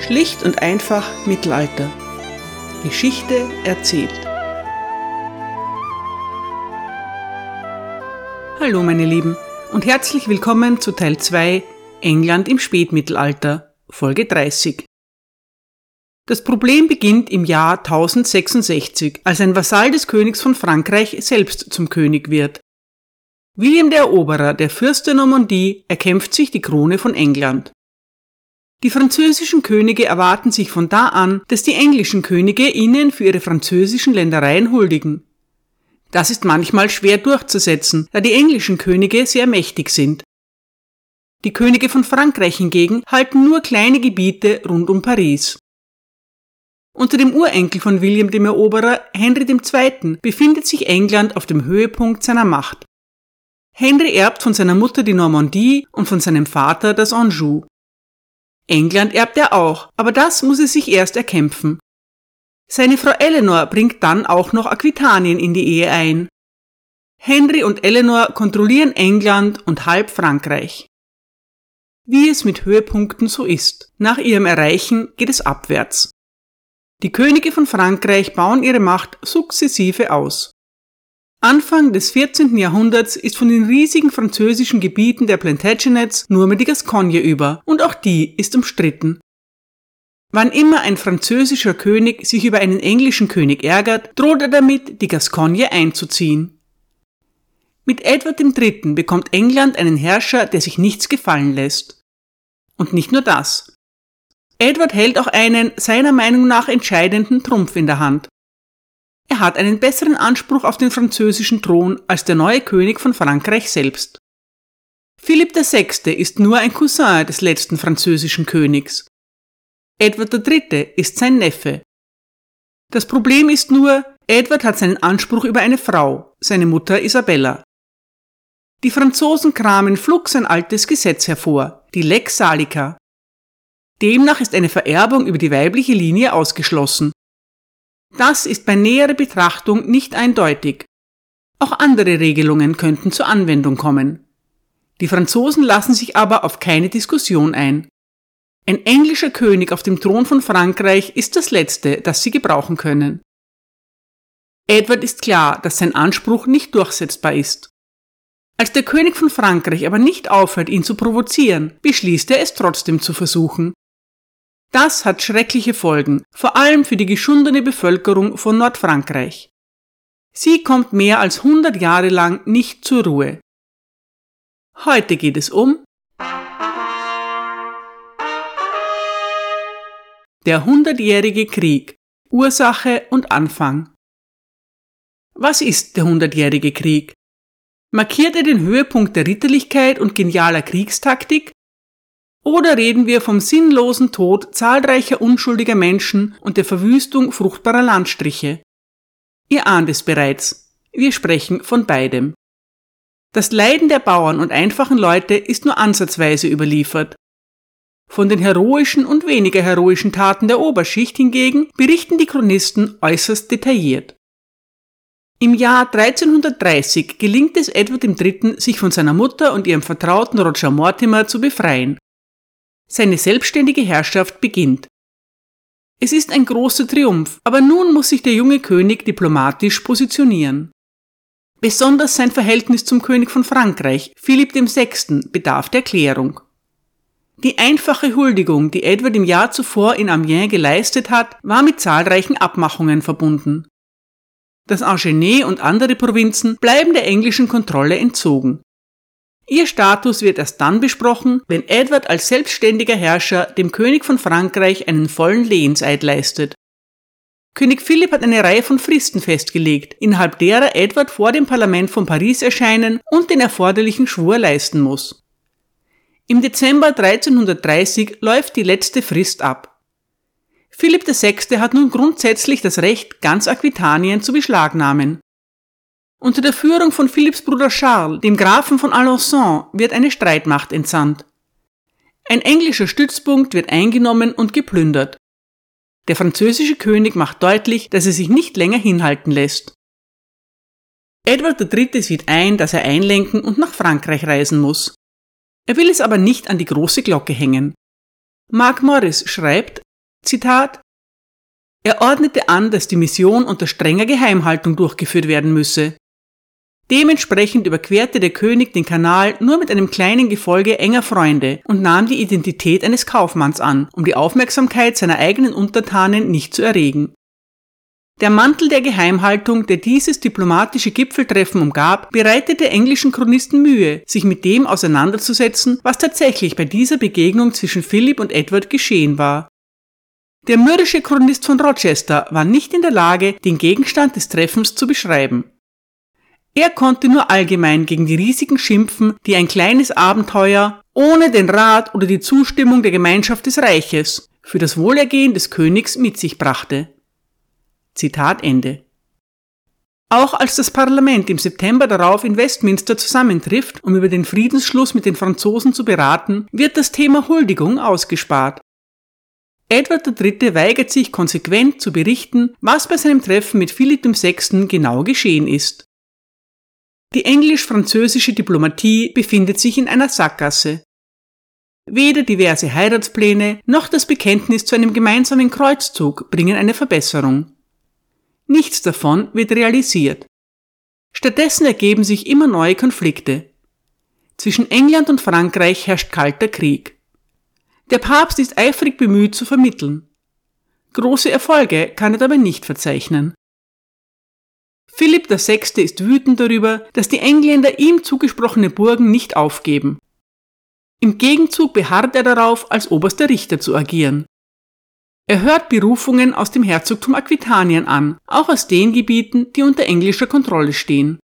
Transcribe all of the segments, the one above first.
Schlicht und einfach Mittelalter. Geschichte erzählt. Hallo meine Lieben und herzlich willkommen zu Teil 2 England im Spätmittelalter, Folge 30. Das Problem beginnt im Jahr 1066, als ein Vasall des Königs von Frankreich selbst zum König wird. William der Eroberer, der Fürst der Normandie, erkämpft sich die Krone von England. Die französischen Könige erwarten sich von da an, dass die englischen Könige ihnen für ihre französischen Ländereien huldigen. Das ist manchmal schwer durchzusetzen, da die englischen Könige sehr mächtig sind. Die Könige von Frankreich hingegen halten nur kleine Gebiete rund um Paris. Unter dem Urenkel von William dem Eroberer, Henry II., befindet sich England auf dem Höhepunkt seiner Macht. Henry erbt von seiner Mutter die Normandie und von seinem Vater das Anjou. England erbt er auch, aber das muss er sich erst erkämpfen. Seine Frau Eleanor bringt dann auch noch Aquitanien in die Ehe ein. Henry und Eleanor kontrollieren England und halb Frankreich. Wie es mit Höhepunkten so ist, nach ihrem Erreichen geht es abwärts. Die Könige von Frankreich bauen ihre Macht sukzessive aus. Anfang des 14. Jahrhunderts ist von den riesigen französischen Gebieten der Plantagenets nur mehr die Gascogne über, und auch die ist umstritten. Wann immer ein französischer König sich über einen englischen König ärgert, droht er damit, die Gascogne einzuziehen. Mit Edward III. bekommt England einen Herrscher, der sich nichts gefallen lässt. Und nicht nur das. Edward hält auch einen seiner Meinung nach entscheidenden Trumpf in der Hand, er hat einen besseren Anspruch auf den französischen Thron als der neue König von Frankreich selbst. Philipp VI. ist nur ein Cousin des letzten französischen Königs. Edward III. ist sein Neffe. Das Problem ist nur, Edward hat seinen Anspruch über eine Frau, seine Mutter Isabella. Die Franzosen kramen flugs ein altes Gesetz hervor, die Lex Salica. Demnach ist eine Vererbung über die weibliche Linie ausgeschlossen das ist bei näherer Betrachtung nicht eindeutig. Auch andere Regelungen könnten zur Anwendung kommen. Die Franzosen lassen sich aber auf keine Diskussion ein. Ein englischer König auf dem Thron von Frankreich ist das Letzte, das sie gebrauchen können. Edward ist klar, dass sein Anspruch nicht durchsetzbar ist. Als der König von Frankreich aber nicht aufhört, ihn zu provozieren, beschließt er es trotzdem zu versuchen. Das hat schreckliche Folgen, vor allem für die geschundene Bevölkerung von Nordfrankreich. Sie kommt mehr als 100 Jahre lang nicht zur Ruhe. Heute geht es um der Hundertjährige Krieg Ursache und Anfang. Was ist der Hundertjährige Krieg? Markiert er den Höhepunkt der Ritterlichkeit und genialer Kriegstaktik oder reden wir vom sinnlosen Tod zahlreicher unschuldiger Menschen und der Verwüstung fruchtbarer Landstriche? Ihr ahnt es bereits. Wir sprechen von beidem. Das Leiden der Bauern und einfachen Leute ist nur ansatzweise überliefert. Von den heroischen und weniger heroischen Taten der Oberschicht hingegen berichten die Chronisten äußerst detailliert. Im Jahr 1330 gelingt es Edward III., sich von seiner Mutter und ihrem Vertrauten Roger Mortimer zu befreien seine selbstständige Herrschaft beginnt. Es ist ein großer Triumph, aber nun muss sich der junge König diplomatisch positionieren. Besonders sein Verhältnis zum König von Frankreich, Philipp VI., bedarf der Klärung. Die einfache Huldigung, die Edward im Jahr zuvor in Amiens geleistet hat, war mit zahlreichen Abmachungen verbunden. Das Agenais und andere Provinzen bleiben der englischen Kontrolle entzogen. Ihr Status wird erst dann besprochen, wenn Edward als selbstständiger Herrscher dem König von Frankreich einen vollen Lehenseid leistet. König Philipp hat eine Reihe von Fristen festgelegt, innerhalb derer Edward vor dem Parlament von Paris erscheinen und den erforderlichen Schwur leisten muss. Im Dezember 1330 läuft die letzte Frist ab. Philipp VI. hat nun grundsätzlich das Recht, ganz Aquitanien zu beschlagnahmen. Unter der Führung von Philipps Bruder Charles, dem Grafen von Alençon, wird eine Streitmacht entsandt. Ein englischer Stützpunkt wird eingenommen und geplündert. Der französische König macht deutlich, dass er sich nicht länger hinhalten lässt. Edward III. sieht ein, dass er einlenken und nach Frankreich reisen muss. Er will es aber nicht an die große Glocke hängen. Mark Morris schreibt, Zitat Er ordnete an, dass die Mission unter strenger Geheimhaltung durchgeführt werden müsse. Dementsprechend überquerte der König den Kanal nur mit einem kleinen Gefolge enger Freunde und nahm die Identität eines Kaufmanns an, um die Aufmerksamkeit seiner eigenen Untertanen nicht zu erregen. Der Mantel der Geheimhaltung, der dieses diplomatische Gipfeltreffen umgab, bereitete englischen Chronisten Mühe, sich mit dem auseinanderzusetzen, was tatsächlich bei dieser Begegnung zwischen Philipp und Edward geschehen war. Der mürrische Chronist von Rochester war nicht in der Lage, den Gegenstand des Treffens zu beschreiben. Er konnte nur allgemein gegen die Risiken schimpfen, die ein kleines Abenteuer ohne den Rat oder die Zustimmung der Gemeinschaft des Reiches für das Wohlergehen des Königs mit sich brachte. Zitat Ende. Auch als das Parlament im September darauf in Westminster zusammentrifft, um über den Friedensschluss mit den Franzosen zu beraten, wird das Thema Huldigung ausgespart. Edward III. weigert sich konsequent zu berichten, was bei seinem Treffen mit Philipp VI. genau geschehen ist. Die englisch-französische Diplomatie befindet sich in einer Sackgasse. Weder diverse Heiratspläne noch das Bekenntnis zu einem gemeinsamen Kreuzzug bringen eine Verbesserung. Nichts davon wird realisiert. Stattdessen ergeben sich immer neue Konflikte. Zwischen England und Frankreich herrscht kalter Krieg. Der Papst ist eifrig bemüht zu vermitteln. Große Erfolge kann er dabei nicht verzeichnen. Philipp VI. ist wütend darüber, dass die Engländer ihm zugesprochene Burgen nicht aufgeben. Im Gegenzug beharrt er darauf, als oberster Richter zu agieren. Er hört Berufungen aus dem Herzogtum Aquitanien an, auch aus den Gebieten, die unter englischer Kontrolle stehen.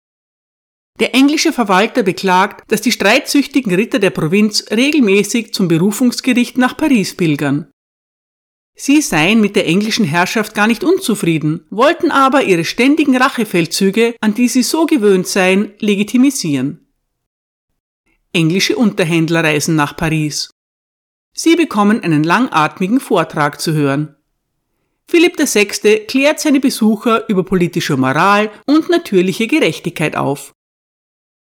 Der englische Verwalter beklagt, dass die streitsüchtigen Ritter der Provinz regelmäßig zum Berufungsgericht nach Paris pilgern. Sie seien mit der englischen Herrschaft gar nicht unzufrieden, wollten aber ihre ständigen Rachefeldzüge, an die sie so gewöhnt seien, legitimisieren. Englische Unterhändler reisen nach Paris. Sie bekommen einen langatmigen Vortrag zu hören. Philipp VI. klärt seine Besucher über politische Moral und natürliche Gerechtigkeit auf.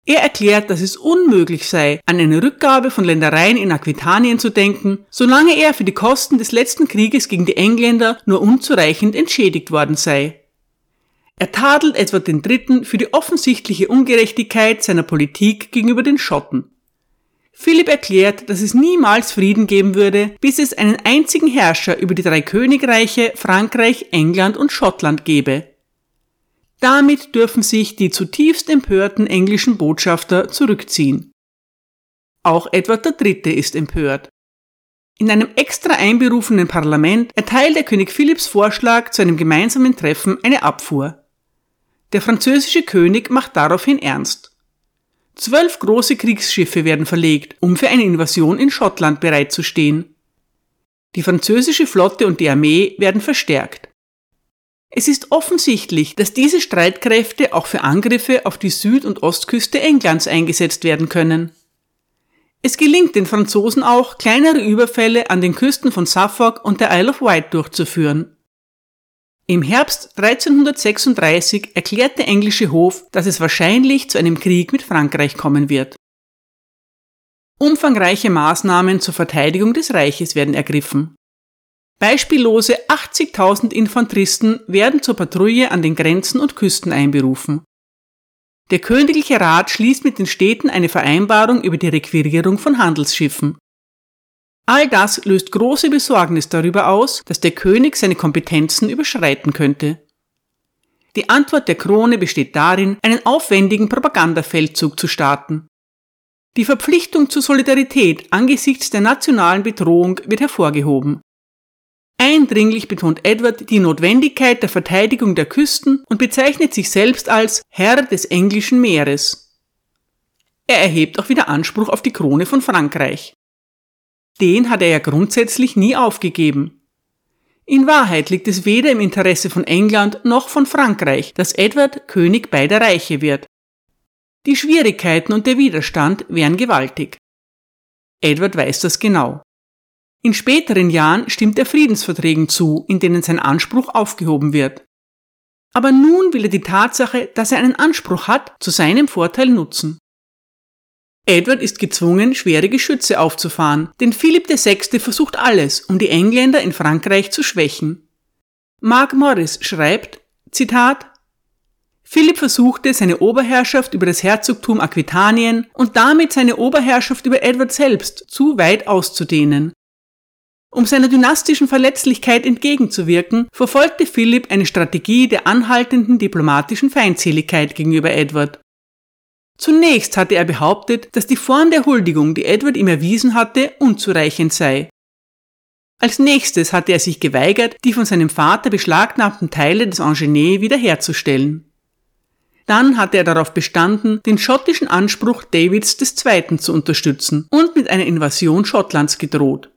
Er erklärt, dass es unmöglich sei, an eine Rückgabe von Ländereien in Aquitanien zu denken, solange er für die Kosten des letzten Krieges gegen die Engländer nur unzureichend entschädigt worden sei. Er tadelt Edward III. für die offensichtliche Ungerechtigkeit seiner Politik gegenüber den Schotten. Philipp erklärt, dass es niemals Frieden geben würde, bis es einen einzigen Herrscher über die drei Königreiche Frankreich, England und Schottland gebe. Damit dürfen sich die zutiefst empörten englischen Botschafter zurückziehen. Auch Edward III. ist empört. In einem extra einberufenen Parlament erteilt der König Philipps Vorschlag zu einem gemeinsamen Treffen eine Abfuhr. Der französische König macht daraufhin ernst. Zwölf große Kriegsschiffe werden verlegt, um für eine Invasion in Schottland bereitzustehen. Die französische Flotte und die Armee werden verstärkt. Es ist offensichtlich, dass diese Streitkräfte auch für Angriffe auf die Süd- und Ostküste Englands eingesetzt werden können. Es gelingt den Franzosen auch, kleinere Überfälle an den Küsten von Suffolk und der Isle of Wight durchzuführen. Im Herbst 1336 erklärt der englische Hof, dass es wahrscheinlich zu einem Krieg mit Frankreich kommen wird. Umfangreiche Maßnahmen zur Verteidigung des Reiches werden ergriffen. Beispiellose 80.000 Infanteristen werden zur Patrouille an den Grenzen und Küsten einberufen. Der Königliche Rat schließt mit den Städten eine Vereinbarung über die Requirierung von Handelsschiffen. All das löst große Besorgnis darüber aus, dass der König seine Kompetenzen überschreiten könnte. Die Antwort der Krone besteht darin, einen aufwendigen Propagandafeldzug zu starten. Die Verpflichtung zur Solidarität angesichts der nationalen Bedrohung wird hervorgehoben. Eindringlich betont Edward die Notwendigkeit der Verteidigung der Küsten und bezeichnet sich selbst als Herr des englischen Meeres. Er erhebt auch wieder Anspruch auf die Krone von Frankreich den hat er ja grundsätzlich nie aufgegeben. In Wahrheit liegt es weder im Interesse von England noch von Frankreich, dass Edward König beider Reiche wird. Die Schwierigkeiten und der Widerstand wären gewaltig. Edward weiß das genau. In späteren Jahren stimmt er Friedensverträgen zu, in denen sein Anspruch aufgehoben wird. Aber nun will er die Tatsache, dass er einen Anspruch hat, zu seinem Vorteil nutzen. Edward ist gezwungen, schwere Geschütze aufzufahren, denn Philipp VI. versucht alles, um die Engländer in Frankreich zu schwächen. Mark Morris schreibt, Zitat, Philipp versuchte, seine Oberherrschaft über das Herzogtum Aquitanien und damit seine Oberherrschaft über Edward selbst zu weit auszudehnen. Um seiner dynastischen Verletzlichkeit entgegenzuwirken, verfolgte Philipp eine Strategie der anhaltenden diplomatischen Feindseligkeit gegenüber Edward. Zunächst hatte er behauptet, dass die Form der Huldigung, die Edward ihm erwiesen hatte, unzureichend sei. Als nächstes hatte er sich geweigert, die von seinem Vater beschlagnahmten Teile des Angenais wiederherzustellen. Dann hatte er darauf bestanden, den schottischen Anspruch Davids II. zu unterstützen und mit einer Invasion Schottlands gedroht.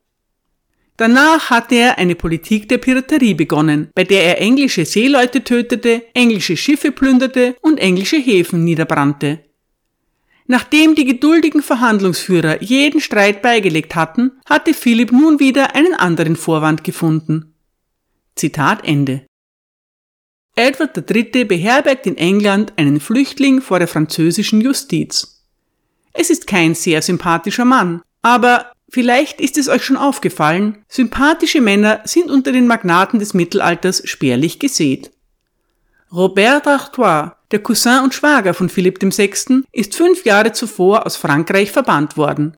Danach hatte er eine Politik der Piraterie begonnen, bei der er englische Seeleute tötete, englische Schiffe plünderte und englische Häfen niederbrannte. Nachdem die geduldigen Verhandlungsführer jeden Streit beigelegt hatten, hatte Philipp nun wieder einen anderen Vorwand gefunden. Zitat Ende. Edward III. beherbergt in England einen Flüchtling vor der französischen Justiz. Es ist kein sehr sympathischer Mann, aber vielleicht ist es euch schon aufgefallen, sympathische Männer sind unter den Magnaten des Mittelalters spärlich gesät. Robert d'Artois, der Cousin und Schwager von Philipp VI., ist fünf Jahre zuvor aus Frankreich verbannt worden.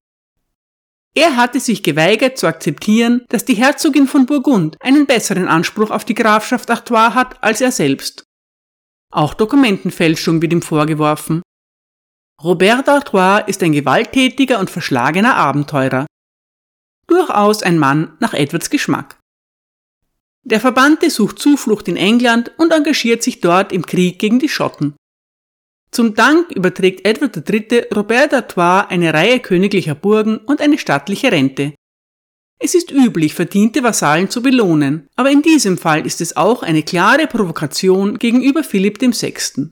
Er hatte sich geweigert zu akzeptieren, dass die Herzogin von Burgund einen besseren Anspruch auf die Grafschaft Artois hat als er selbst. Auch Dokumentenfälschung wird ihm vorgeworfen. Robert d'Artois ist ein gewalttätiger und verschlagener Abenteurer. Durchaus ein Mann nach Edwards Geschmack. Der Verbannte sucht Zuflucht in England und engagiert sich dort im Krieg gegen die Schotten. Zum Dank überträgt Edward III. Robert d'Artois eine Reihe königlicher Burgen und eine stattliche Rente. Es ist üblich, verdiente Vasallen zu belohnen, aber in diesem Fall ist es auch eine klare Provokation gegenüber Philipp VI.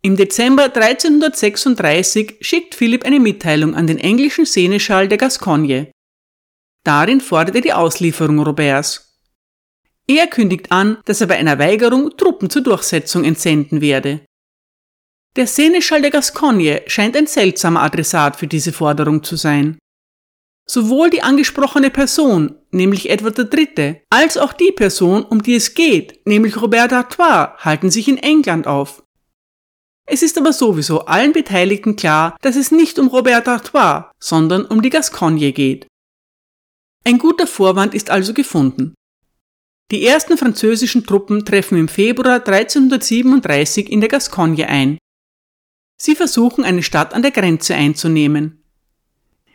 Im Dezember 1336 schickt Philipp eine Mitteilung an den englischen Seneschall der Gascogne. Darin fordert er die Auslieferung Roberts. Er kündigt an, dass er bei einer Weigerung Truppen zur Durchsetzung entsenden werde. Der Seneschall der Gascogne scheint ein seltsamer Adressat für diese Forderung zu sein. Sowohl die angesprochene Person, nämlich Edward III., als auch die Person, um die es geht, nämlich Robert d'Artois, halten sich in England auf. Es ist aber sowieso allen Beteiligten klar, dass es nicht um Robert d'Artois, sondern um die Gascogne geht. Ein guter Vorwand ist also gefunden. Die ersten französischen Truppen treffen im Februar 1337 in der Gascogne ein. Sie versuchen, eine Stadt an der Grenze einzunehmen.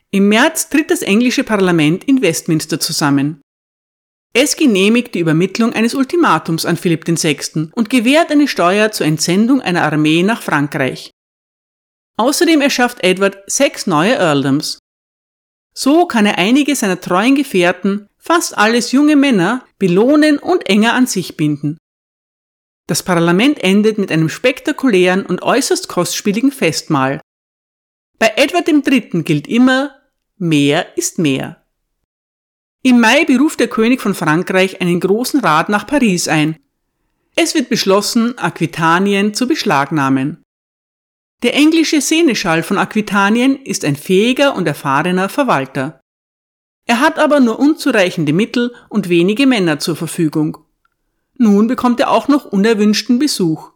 Im März tritt das englische Parlament in Westminster zusammen. Es genehmigt die Übermittlung eines Ultimatums an Philipp VI. und gewährt eine Steuer zur Entsendung einer Armee nach Frankreich. Außerdem erschafft Edward sechs neue Earldoms. So kann er einige seiner treuen Gefährten, fast alles junge Männer, belohnen und enger an sich binden. Das Parlament endet mit einem spektakulären und äußerst kostspieligen Festmahl. Bei Edward III. gilt immer, mehr ist mehr. Im Mai beruft der König von Frankreich einen großen Rat nach Paris ein. Es wird beschlossen, Aquitanien zu beschlagnahmen. Der englische Seneschall von Aquitanien ist ein fähiger und erfahrener Verwalter. Er hat aber nur unzureichende Mittel und wenige Männer zur Verfügung. Nun bekommt er auch noch unerwünschten Besuch.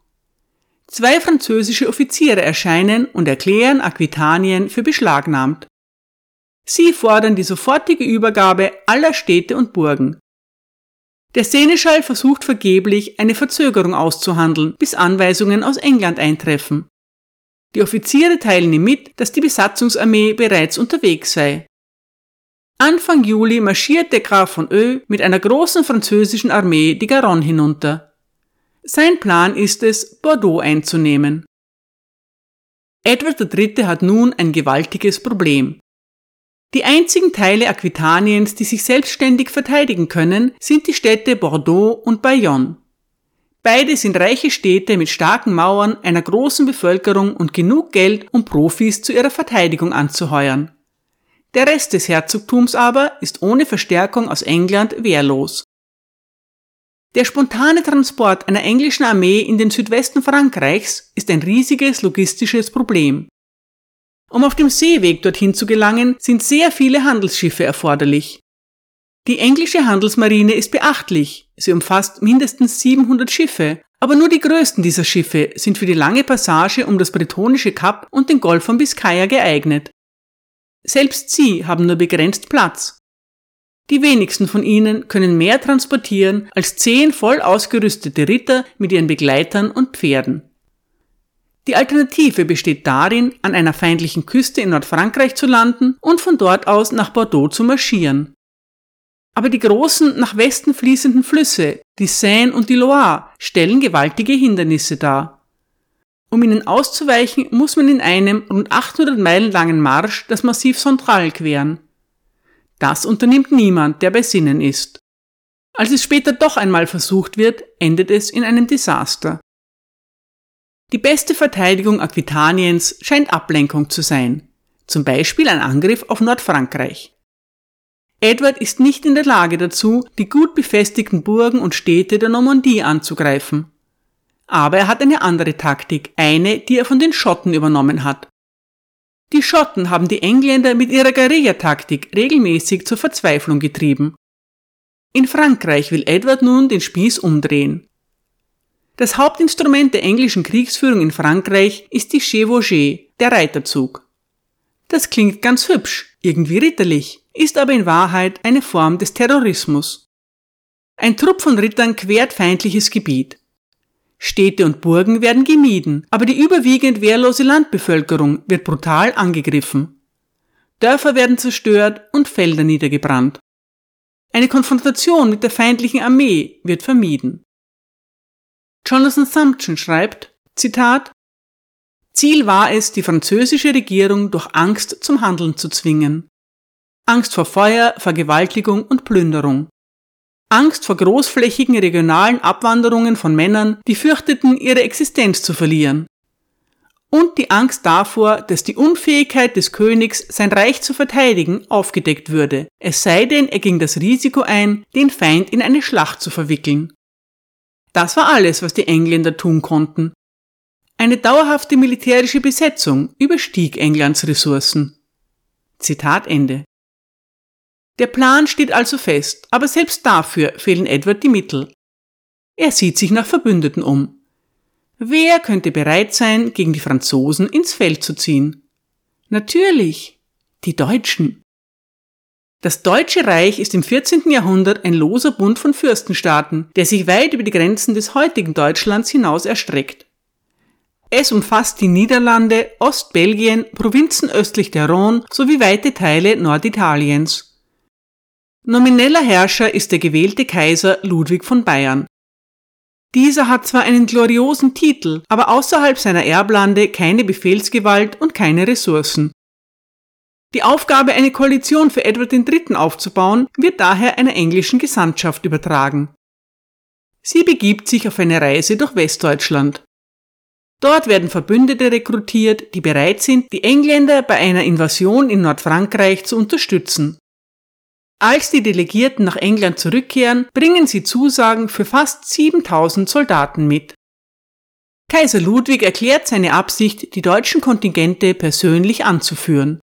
Zwei französische Offiziere erscheinen und erklären Aquitanien für beschlagnahmt. Sie fordern die sofortige Übergabe aller Städte und Burgen. Der Seneschall versucht vergeblich, eine Verzögerung auszuhandeln, bis Anweisungen aus England eintreffen. Die Offiziere teilen ihm mit, dass die Besatzungsarmee bereits unterwegs sei. Anfang Juli marschiert der Graf von Ö mit einer großen französischen Armee die Garonne hinunter. Sein Plan ist es, Bordeaux einzunehmen. Edward III. hat nun ein gewaltiges Problem. Die einzigen Teile Aquitaniens, die sich selbstständig verteidigen können, sind die Städte Bordeaux und Bayonne. Beide sind reiche Städte mit starken Mauern, einer großen Bevölkerung und genug Geld, um Profis zu ihrer Verteidigung anzuheuern. Der Rest des Herzogtums aber ist ohne Verstärkung aus England wehrlos. Der spontane Transport einer englischen Armee in den Südwesten Frankreichs ist ein riesiges logistisches Problem. Um auf dem Seeweg dorthin zu gelangen, sind sehr viele Handelsschiffe erforderlich. Die englische Handelsmarine ist beachtlich. Sie umfasst mindestens 700 Schiffe, aber nur die größten dieser Schiffe sind für die lange Passage um das bretonische Kap und den Golf von Biscaya geeignet. Selbst sie haben nur begrenzt Platz. Die wenigsten von ihnen können mehr transportieren als zehn voll ausgerüstete Ritter mit ihren Begleitern und Pferden. Die Alternative besteht darin, an einer feindlichen Küste in Nordfrankreich zu landen und von dort aus nach Bordeaux zu marschieren. Aber die großen nach Westen fließenden Flüsse, die Seine und die Loire, stellen gewaltige Hindernisse dar. Um ihnen auszuweichen, muss man in einem rund 800 Meilen langen Marsch das Massiv Central queren. Das unternimmt niemand, der bei Sinnen ist. Als es später doch einmal versucht wird, endet es in einem Desaster. Die beste Verteidigung Aquitaniens scheint Ablenkung zu sein, zum Beispiel ein Angriff auf Nordfrankreich. Edward ist nicht in der Lage dazu, die gut befestigten Burgen und Städte der Normandie anzugreifen. Aber er hat eine andere Taktik, eine, die er von den Schotten übernommen hat. Die Schotten haben die Engländer mit ihrer Guerillataktik regelmäßig zur Verzweiflung getrieben. In Frankreich will Edward nun den Spieß umdrehen. Das Hauptinstrument der englischen Kriegsführung in Frankreich ist die Chevauchée, der Reiterzug. Das klingt ganz hübsch, irgendwie ritterlich, ist aber in Wahrheit eine Form des Terrorismus. Ein Trupp von Rittern quert feindliches Gebiet. Städte und Burgen werden gemieden, aber die überwiegend wehrlose Landbevölkerung wird brutal angegriffen. Dörfer werden zerstört und Felder niedergebrannt. Eine Konfrontation mit der feindlichen Armee wird vermieden. Jonathan Thumpton schreibt, Zitat, Ziel war es, die französische Regierung durch Angst zum Handeln zu zwingen. Angst vor Feuer, Vergewaltigung und Plünderung. Angst vor großflächigen regionalen Abwanderungen von Männern, die fürchteten, ihre Existenz zu verlieren. Und die Angst davor, dass die Unfähigkeit des Königs, sein Reich zu verteidigen, aufgedeckt würde, es sei denn, er ging das Risiko ein, den Feind in eine Schlacht zu verwickeln. Das war alles, was die Engländer tun konnten. Eine dauerhafte militärische Besetzung überstieg Englands Ressourcen. Zitat Ende. Der Plan steht also fest, aber selbst dafür fehlen Edward die Mittel. Er sieht sich nach Verbündeten um. Wer könnte bereit sein, gegen die Franzosen ins Feld zu ziehen? Natürlich, die Deutschen. Das Deutsche Reich ist im 14. Jahrhundert ein loser Bund von Fürstenstaaten, der sich weit über die Grenzen des heutigen Deutschlands hinaus erstreckt. Es umfasst die Niederlande, Ostbelgien, Provinzen östlich der Rhone sowie weite Teile Norditaliens. Nomineller Herrscher ist der gewählte Kaiser Ludwig von Bayern. Dieser hat zwar einen gloriosen Titel, aber außerhalb seiner Erblande keine Befehlsgewalt und keine Ressourcen. Die Aufgabe, eine Koalition für Edward III. aufzubauen, wird daher einer englischen Gesandtschaft übertragen. Sie begibt sich auf eine Reise durch Westdeutschland. Dort werden Verbündete rekrutiert, die bereit sind, die Engländer bei einer Invasion in Nordfrankreich zu unterstützen. Als die Delegierten nach England zurückkehren, bringen sie Zusagen für fast 7000 Soldaten mit. Kaiser Ludwig erklärt seine Absicht, die deutschen Kontingente persönlich anzuführen.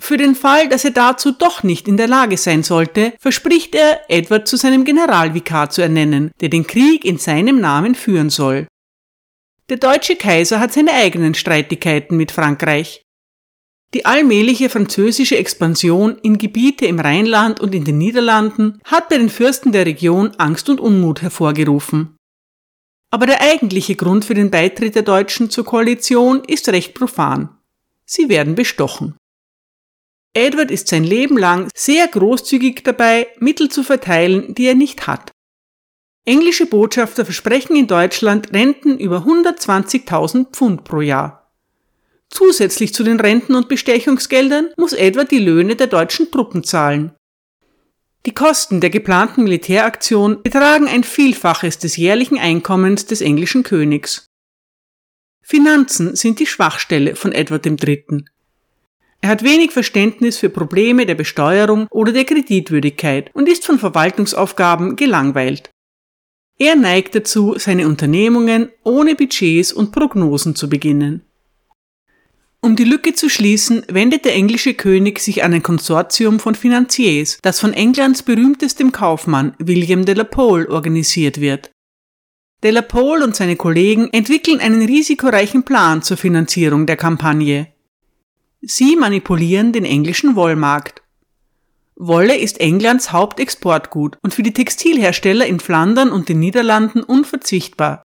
Für den Fall, dass er dazu doch nicht in der Lage sein sollte, verspricht er, Edward zu seinem Generalvikar zu ernennen, der den Krieg in seinem Namen führen soll. Der deutsche Kaiser hat seine eigenen Streitigkeiten mit Frankreich. Die allmähliche französische Expansion in Gebiete im Rheinland und in den Niederlanden hat bei den Fürsten der Region Angst und Unmut hervorgerufen. Aber der eigentliche Grund für den Beitritt der Deutschen zur Koalition ist recht profan. Sie werden bestochen. Edward ist sein Leben lang sehr großzügig dabei, Mittel zu verteilen, die er nicht hat. Englische Botschafter versprechen in Deutschland Renten über 120.000 Pfund pro Jahr. Zusätzlich zu den Renten und Bestechungsgeldern muss Edward die Löhne der deutschen Truppen zahlen. Die Kosten der geplanten Militäraktion betragen ein Vielfaches des jährlichen Einkommens des englischen Königs. Finanzen sind die Schwachstelle von Edward III. Er hat wenig Verständnis für Probleme der Besteuerung oder der Kreditwürdigkeit und ist von Verwaltungsaufgaben gelangweilt. Er neigt dazu, seine Unternehmungen ohne Budgets und Prognosen zu beginnen. Um die Lücke zu schließen, wendet der englische König sich an ein Konsortium von Finanziers, das von Englands berühmtestem Kaufmann William de la Pole organisiert wird. De la Pole und seine Kollegen entwickeln einen risikoreichen Plan zur Finanzierung der Kampagne. Sie manipulieren den englischen Wollmarkt. Wolle ist Englands Hauptexportgut und für die Textilhersteller in Flandern und den Niederlanden unverzichtbar.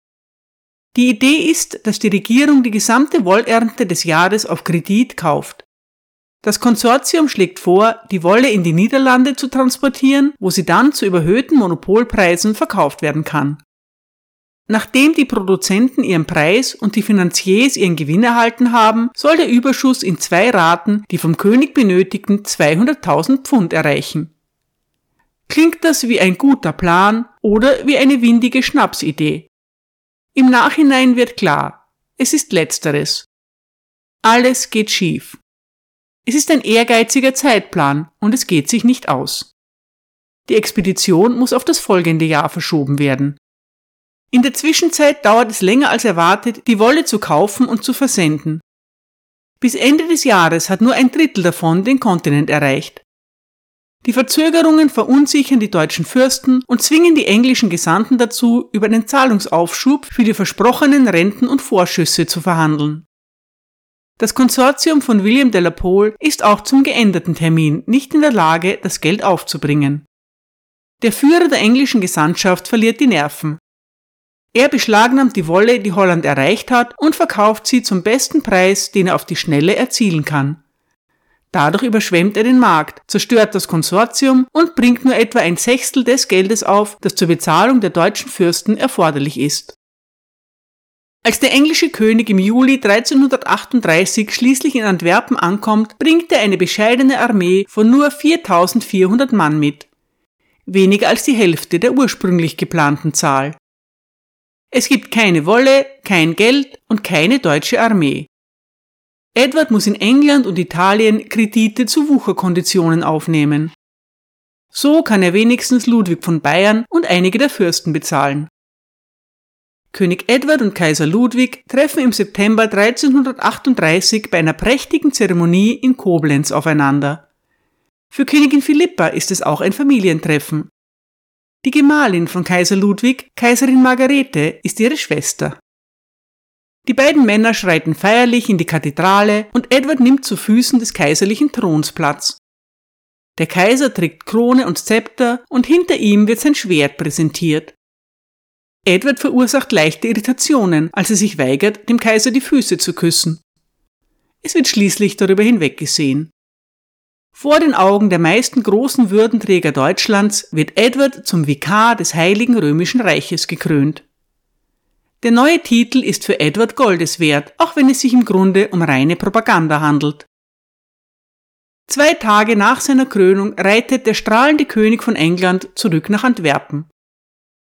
Die Idee ist, dass die Regierung die gesamte Wollernte des Jahres auf Kredit kauft. Das Konsortium schlägt vor, die Wolle in die Niederlande zu transportieren, wo sie dann zu überhöhten Monopolpreisen verkauft werden kann. Nachdem die Produzenten ihren Preis und die Finanziers ihren Gewinn erhalten haben, soll der Überschuss in zwei Raten die vom König benötigten 200.000 Pfund erreichen. Klingt das wie ein guter Plan oder wie eine windige Schnapsidee? Im Nachhinein wird klar, es ist letzteres. Alles geht schief. Es ist ein ehrgeiziger Zeitplan und es geht sich nicht aus. Die Expedition muss auf das folgende Jahr verschoben werden. In der Zwischenzeit dauert es länger als erwartet, die Wolle zu kaufen und zu versenden. Bis Ende des Jahres hat nur ein Drittel davon den Kontinent erreicht. Die Verzögerungen verunsichern die deutschen Fürsten und zwingen die englischen Gesandten dazu, über einen Zahlungsaufschub für die versprochenen Renten und Vorschüsse zu verhandeln. Das Konsortium von William de la Pole ist auch zum geänderten Termin nicht in der Lage, das Geld aufzubringen. Der Führer der englischen Gesandtschaft verliert die Nerven. Er beschlagnahmt die Wolle, die Holland erreicht hat, und verkauft sie zum besten Preis, den er auf die Schnelle erzielen kann. Dadurch überschwemmt er den Markt, zerstört das Konsortium und bringt nur etwa ein Sechstel des Geldes auf, das zur Bezahlung der deutschen Fürsten erforderlich ist. Als der englische König im Juli 1338 schließlich in Antwerpen ankommt, bringt er eine bescheidene Armee von nur 4400 Mann mit. Weniger als die Hälfte der ursprünglich geplanten Zahl. Es gibt keine Wolle, kein Geld und keine deutsche Armee. Edward muss in England und Italien Kredite zu Wucherkonditionen aufnehmen. So kann er wenigstens Ludwig von Bayern und einige der Fürsten bezahlen. König Edward und Kaiser Ludwig treffen im September 1338 bei einer prächtigen Zeremonie in Koblenz aufeinander. Für Königin Philippa ist es auch ein Familientreffen. Die Gemahlin von Kaiser Ludwig, Kaiserin Margarete, ist ihre Schwester. Die beiden Männer schreiten feierlich in die Kathedrale und Edward nimmt zu Füßen des kaiserlichen Throns Platz. Der Kaiser trägt Krone und Zepter und hinter ihm wird sein Schwert präsentiert. Edward verursacht leichte Irritationen, als er sich weigert, dem Kaiser die Füße zu küssen. Es wird schließlich darüber hinweggesehen. Vor den Augen der meisten großen Würdenträger Deutschlands wird Edward zum Vikar des Heiligen Römischen Reiches gekrönt. Der neue Titel ist für Edward Goldes wert, auch wenn es sich im Grunde um reine Propaganda handelt. Zwei Tage nach seiner Krönung reitet der strahlende König von England zurück nach Antwerpen.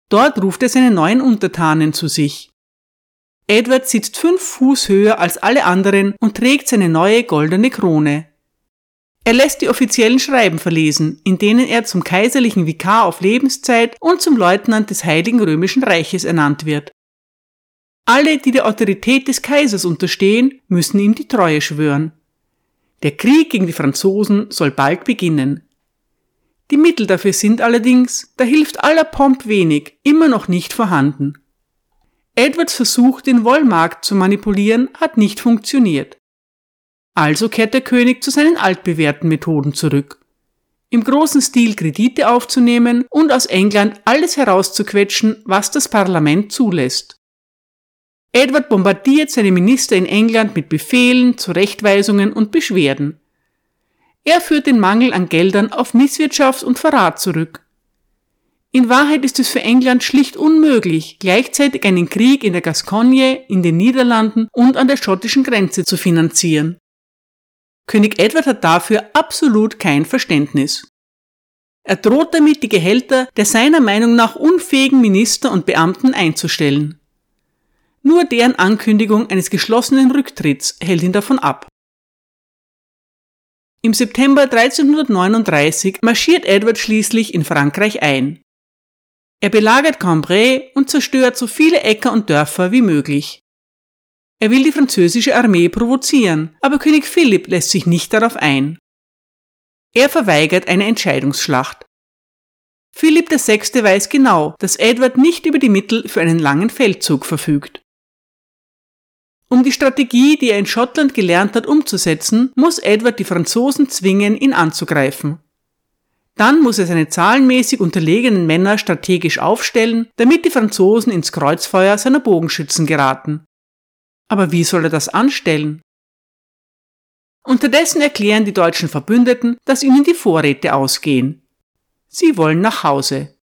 Dort ruft er seine neuen Untertanen zu sich. Edward sitzt fünf Fuß höher als alle anderen und trägt seine neue goldene Krone. Er lässt die offiziellen Schreiben verlesen, in denen er zum kaiserlichen Vikar auf Lebenszeit und zum Leutnant des Heiligen Römischen Reiches ernannt wird. Alle, die der Autorität des Kaisers unterstehen, müssen ihm die Treue schwören. Der Krieg gegen die Franzosen soll bald beginnen. Die Mittel dafür sind allerdings, da hilft aller Pomp wenig, immer noch nicht vorhanden. Edwards Versuch, den Wollmarkt zu manipulieren, hat nicht funktioniert. Also kehrt der König zu seinen altbewährten Methoden zurück. Im großen Stil Kredite aufzunehmen und aus England alles herauszuquetschen, was das Parlament zulässt. Edward bombardiert seine Minister in England mit Befehlen, Zurechtweisungen und Beschwerden. Er führt den Mangel an Geldern auf Misswirtschaft und Verrat zurück. In Wahrheit ist es für England schlicht unmöglich, gleichzeitig einen Krieg in der Gascogne, in den Niederlanden und an der schottischen Grenze zu finanzieren. König Edward hat dafür absolut kein Verständnis. Er droht damit, die Gehälter der seiner Meinung nach unfähigen Minister und Beamten einzustellen. Nur deren Ankündigung eines geschlossenen Rücktritts hält ihn davon ab. Im September 1339 marschiert Edward schließlich in Frankreich ein. Er belagert Cambrai und zerstört so viele Äcker und Dörfer wie möglich. Er will die französische Armee provozieren, aber König Philipp lässt sich nicht darauf ein. Er verweigert eine Entscheidungsschlacht. Philipp VI. weiß genau, dass Edward nicht über die Mittel für einen langen Feldzug verfügt. Um die Strategie, die er in Schottland gelernt hat, umzusetzen, muss Edward die Franzosen zwingen, ihn anzugreifen. Dann muss er seine zahlenmäßig unterlegenen Männer strategisch aufstellen, damit die Franzosen ins Kreuzfeuer seiner Bogenschützen geraten. Aber wie soll er das anstellen? Unterdessen erklären die deutschen Verbündeten, dass ihnen die Vorräte ausgehen. Sie wollen nach Hause.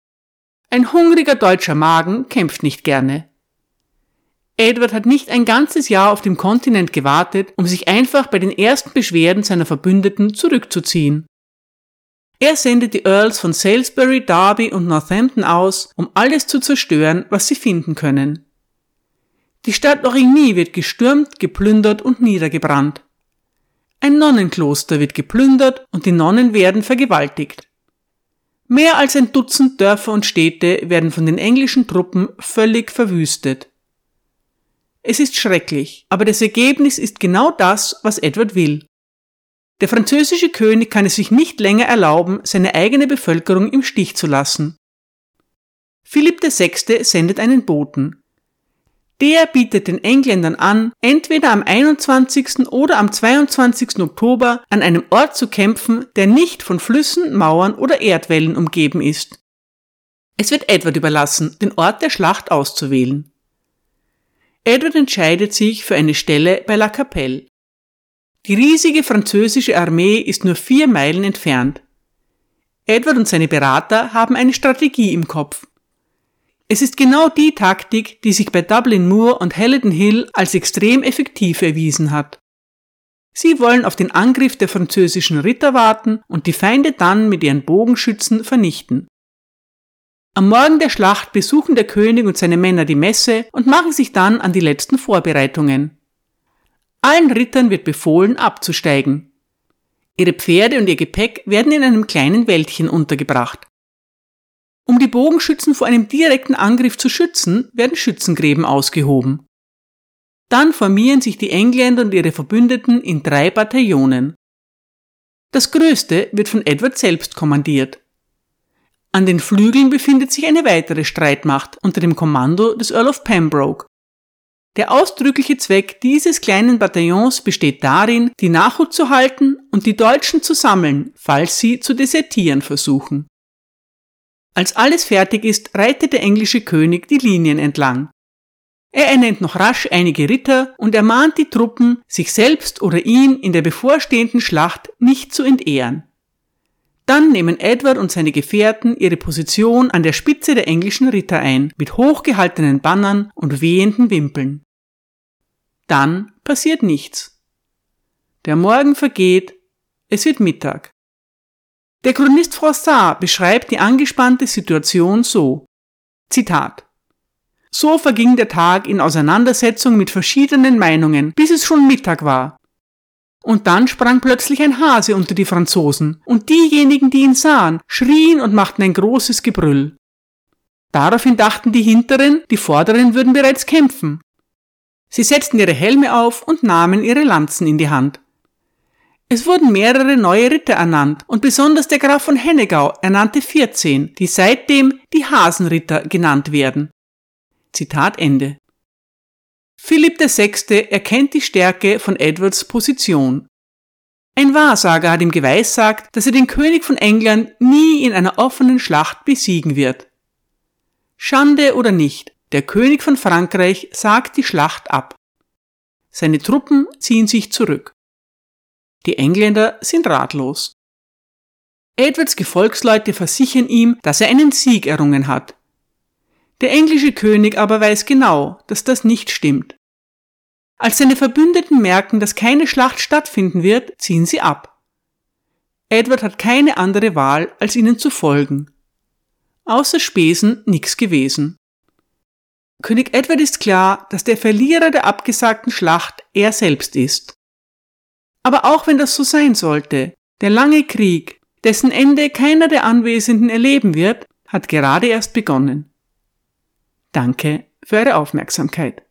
Ein hungriger deutscher Magen kämpft nicht gerne. Edward hat nicht ein ganzes Jahr auf dem Kontinent gewartet, um sich einfach bei den ersten Beschwerden seiner Verbündeten zurückzuziehen. Er sendet die Earls von Salisbury, Derby und Northampton aus, um alles zu zerstören, was sie finden können. Die Stadt Origny wird gestürmt, geplündert und niedergebrannt. Ein Nonnenkloster wird geplündert und die Nonnen werden vergewaltigt. Mehr als ein Dutzend Dörfer und Städte werden von den englischen Truppen völlig verwüstet. Es ist schrecklich, aber das Ergebnis ist genau das, was Edward will. Der französische König kann es sich nicht länger erlauben, seine eigene Bevölkerung im Stich zu lassen. Philipp VI. sendet einen Boten. Der bietet den Engländern an, entweder am 21. oder am 22. Oktober an einem Ort zu kämpfen, der nicht von Flüssen, Mauern oder Erdwellen umgeben ist. Es wird Edward überlassen, den Ort der Schlacht auszuwählen. Edward entscheidet sich für eine Stelle bei La Capelle. Die riesige französische Armee ist nur vier Meilen entfernt. Edward und seine Berater haben eine Strategie im Kopf. Es ist genau die Taktik, die sich bei Dublin Moor und Halidon Hill als extrem effektiv erwiesen hat. Sie wollen auf den Angriff der französischen Ritter warten und die Feinde dann mit ihren Bogenschützen vernichten. Am Morgen der Schlacht besuchen der König und seine Männer die Messe und machen sich dann an die letzten Vorbereitungen. Allen Rittern wird befohlen, abzusteigen. Ihre Pferde und ihr Gepäck werden in einem kleinen Wäldchen untergebracht. Um die Bogenschützen vor einem direkten Angriff zu schützen, werden Schützengräben ausgehoben. Dann formieren sich die Engländer und ihre Verbündeten in drei Bataillonen. Das größte wird von Edward selbst kommandiert. An den Flügeln befindet sich eine weitere Streitmacht unter dem Kommando des Earl of Pembroke. Der ausdrückliche Zweck dieses kleinen Bataillons besteht darin, die Nachhut zu halten und die Deutschen zu sammeln, falls sie zu desertieren versuchen. Als alles fertig ist, reitet der englische König die Linien entlang. Er ernennt noch rasch einige Ritter und ermahnt die Truppen, sich selbst oder ihn in der bevorstehenden Schlacht nicht zu entehren. Dann nehmen Edward und seine Gefährten ihre Position an der Spitze der englischen Ritter ein, mit hochgehaltenen Bannern und wehenden Wimpeln. Dann passiert nichts. Der Morgen vergeht, es wird Mittag. Der Chronist Froissart beschreibt die angespannte Situation so. Zitat. So verging der Tag in Auseinandersetzung mit verschiedenen Meinungen, bis es schon Mittag war und dann sprang plötzlich ein Hase unter die Franzosen, und diejenigen, die ihn sahen, schrien und machten ein großes Gebrüll. Daraufhin dachten die Hinteren, die Vorderen würden bereits kämpfen. Sie setzten ihre Helme auf und nahmen ihre Lanzen in die Hand. Es wurden mehrere neue Ritter ernannt, und besonders der Graf von Hennegau ernannte 14, die seitdem die Hasenritter genannt werden. Zitat Ende. Philipp VI. erkennt die Stärke von Edwards Position. Ein Wahrsager hat ihm geweissagt, dass er den König von England nie in einer offenen Schlacht besiegen wird. Schande oder nicht, der König von Frankreich sagt die Schlacht ab. Seine Truppen ziehen sich zurück. Die Engländer sind ratlos. Edwards Gefolgsleute versichern ihm, dass er einen Sieg errungen hat. Der englische König aber weiß genau, dass das nicht stimmt. Als seine Verbündeten merken, dass keine Schlacht stattfinden wird, ziehen sie ab. Edward hat keine andere Wahl, als ihnen zu folgen. Außer Spesen nichts gewesen. König Edward ist klar, dass der Verlierer der abgesagten Schlacht er selbst ist. Aber auch wenn das so sein sollte, der lange Krieg, dessen Ende keiner der Anwesenden erleben wird, hat gerade erst begonnen. Danke für eure Aufmerksamkeit.